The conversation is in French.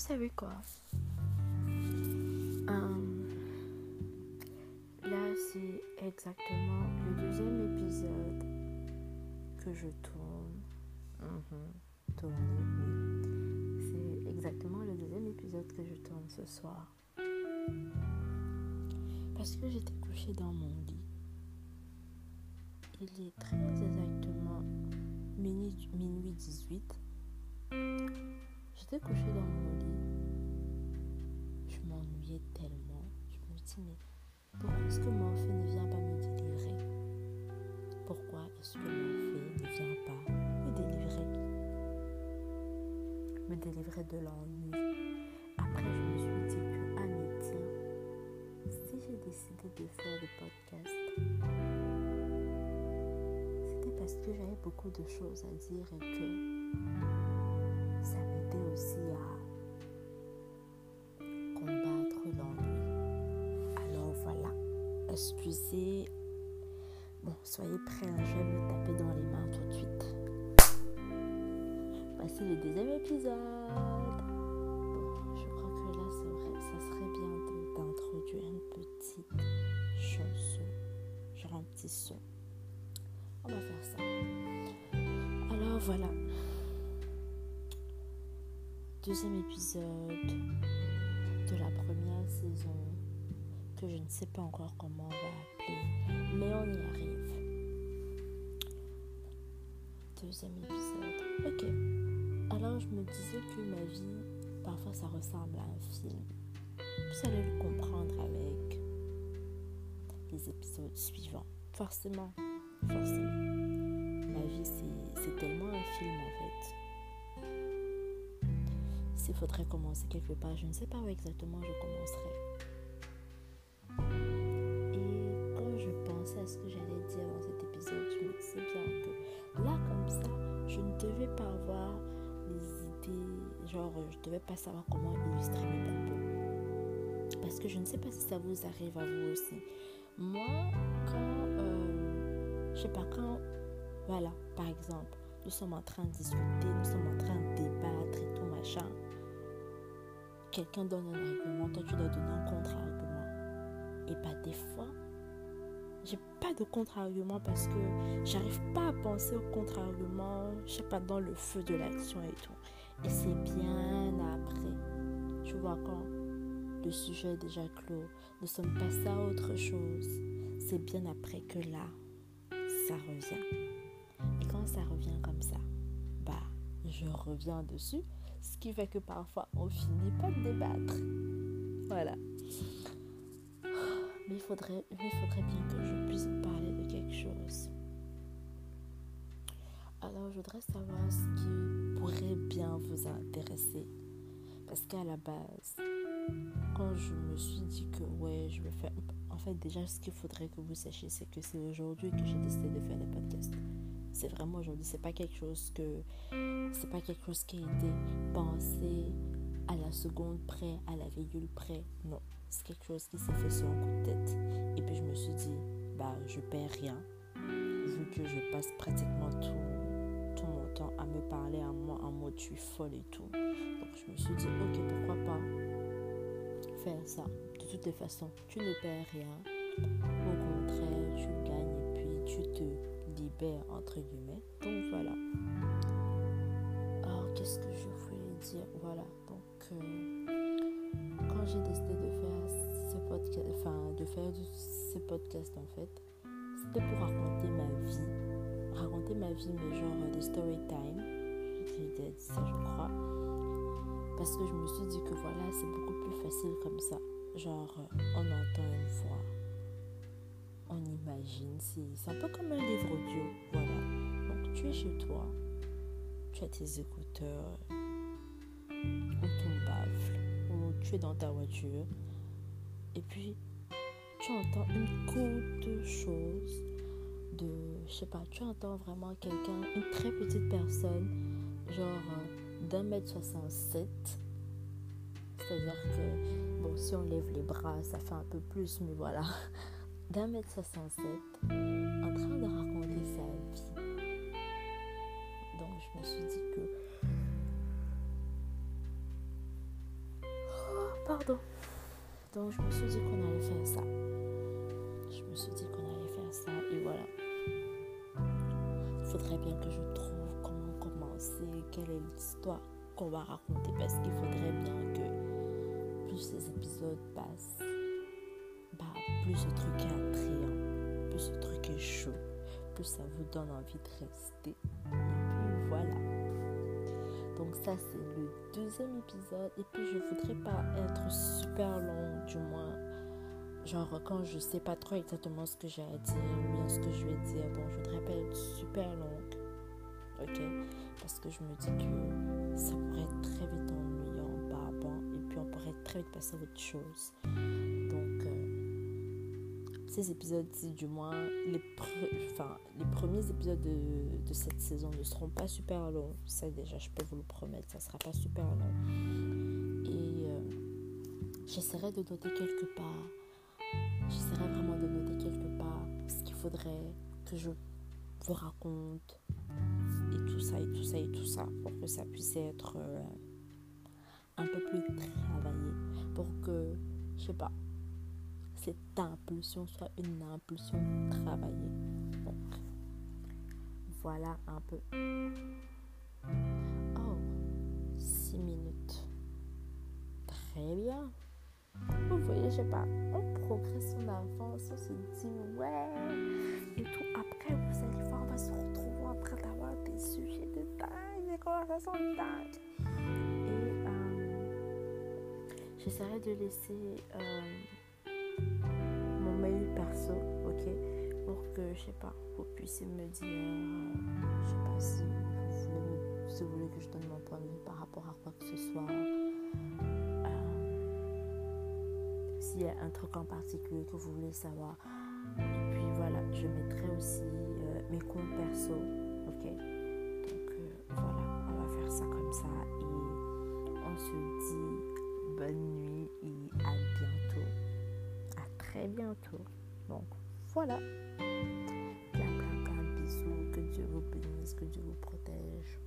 savez quoi euh, Là, c'est exactement le deuxième épisode que je tourne. Mhm, oui. C'est exactement le deuxième épisode que je tourne ce soir. Parce que j'étais couchée dans mon lit. Il est très exactement minuit 18. J'étais couchée dans mon lit. Je m'ennuyais tellement. Je me dis, mais pourquoi est-ce que mon feu ne vient pas me délivrer? Pourquoi est-ce que mon feu ne vient pas me délivrer? Me délivrer de l'ennui. Après, je me suis dit que, ah mais tiens, si j'ai décidé de faire le podcast, c'était parce que j'avais beaucoup de choses à dire et que aussi à combattre l'ennui. Alors voilà, excusez. Bon, soyez prêts, hein, je vais me taper dans les mains tout de suite. Voici le deuxième épisode. Bon, je crois que là, ça serait bien d'introduire une petite chanson, genre un petit son. On va faire ça. Alors voilà, deuxième épisode de la première saison que je ne sais pas encore comment on va appeler, mais on y arrive. Deuxième épisode. Ok. Alors je me disais que ma vie, parfois ça ressemble à un film. Vous allez le comprendre avec les épisodes suivants. Forcément, forcément. Ma vie, c'est tellement un film en fait il faudrait commencer quelque part, je ne sais pas où exactement je commencerai. Et quand je pensais à ce que j'allais dire dans cet épisode, je me disais bien que là, comme ça, je ne devais pas avoir les idées, genre, je ne devais pas savoir comment illustrer mes propos. Parce que je ne sais pas si ça vous arrive à vous aussi. Moi, quand, euh, je sais pas, quand, voilà, par exemple, nous sommes en train de discuter, nous sommes en train de débattre et tout quelqu'un donne un argument, toi tu dois donner un contre-argument. Et pas des fois, j'ai pas de contre-argument parce que j'arrive pas à penser au contre-argument, je sais pas, dans le feu de l'action et tout. Et c'est bien après. Tu vois, quand le sujet est déjà clos, nous sommes passés à autre chose, c'est bien après que là, ça revient. Et quand ça revient comme ça, bah, je reviens dessus ce qui fait que parfois on finit pas de débattre. Voilà. Mais il faudrait, il faudrait bien que je puisse parler de quelque chose. Alors je voudrais savoir ce qui pourrait bien vous intéresser. Parce qu'à la base, quand je me suis dit que ouais, je vais faire... En fait, déjà, ce qu'il faudrait que vous sachiez, c'est que c'est aujourd'hui que j'ai décidé de faire le podcast. C'est vraiment aujourd'hui, c'est pas quelque chose que c'est pas quelque chose qui a été pensé à la seconde près, à la virgule près. Non, c'est quelque chose qui s'est fait sur un coup de tête. Et puis je me suis dit, bah je perds rien, vu que je passe pratiquement tout, tout mon temps à me parler à moi en mode je suis folle et tout. Donc je me suis dit, ok, pourquoi pas faire ça. De toutes les façons, tu ne perds rien. Au contraire, tu gagnes et puis tu te entre guillemets. Donc voilà qu'est-ce que je voulais dire? Voilà, donc euh, quand j'ai décidé de faire ce podcast, enfin de faire ce podcast en fait, c'était pour raconter ma vie, raconter ma vie, mais genre de story time. J'ai dit ça, je crois, parce que je me suis dit que voilà, c'est beaucoup plus facile comme ça. Genre, on entend une voix, c'est un peu comme un livre audio, voilà. Donc tu es chez toi, tu as tes écouteurs ou ton baffle ou tu es dans ta voiture et puis tu entends une courte chose de, je sais pas, tu entends vraiment quelqu'un, une très petite personne, genre euh, d'un mètre 67. C'est-à-dire que, bon, si on lève les bras, ça fait un peu plus, mais voilà. D'un mètre 67, en train de raconter sa vie je me suis dit que Pardon. Donc je me suis dit qu'on allait faire ça. Je me suis dit qu'on allait faire ça et voilà. Il faudrait bien que je trouve comment commencer, quelle est l'histoire qu'on va raconter parce qu'il faudrait bien que plus ces épisodes passent, plus ce truc est attrayant, plus ce truc est chaud, plus ça vous donne envie de rester. Et voilà. Donc ça c'est le deuxième épisode et puis je voudrais pas être super long du moins. Genre quand je sais pas trop exactement ce que j'ai à dire ou bien ce que je vais dire. Bon je voudrais pas être super longue. Ok? Parce que je me dis que ça pourrait être très vite ennuyant, barbant et puis on pourrait très vite passer à autre chose. Ces épisodes-ci, du moins, les, enfin, les premiers épisodes de, de, cette saison ne seront pas super longs. Ça, déjà, je peux vous le promettre, ça sera pas super long. Et euh, j'essaierai de noter quelque part. J'essaierai vraiment de noter quelque part ce qu'il faudrait que je vous raconte. Et tout ça, et tout ça, et tout ça. Pour que ça puisse être euh, un peu plus travaillé. Pour que, je sais pas, cette impulsion soit une impulsion travaillée. Donc, voilà un peu. Oh, 6 minutes. Très bien. Vous voyez, je sais pas, on progresse, en avance, on se dit ouais. Et tout. Après, vous allez voir, on va se retrouver après d'avoir des sujets de dingue, des conversations de dingue. Et euh, j'essaierai de laisser. Euh, pour que, je sais pas, vous puissiez me dire, euh, je sais pas si vous, voulez, que je donne mon point de vue par rapport à quoi que ce soit. Euh, S'il y a un truc en particulier que vous voulez savoir. Et puis voilà, je mettrai aussi euh, mes comptes perso, ok? Donc voilà, on va faire ça comme ça et on se dit bonne nuit et à bientôt très bientôt. Donc voilà. Plein, plein, plein bisous. Que Dieu vous bénisse, que Dieu vous protège.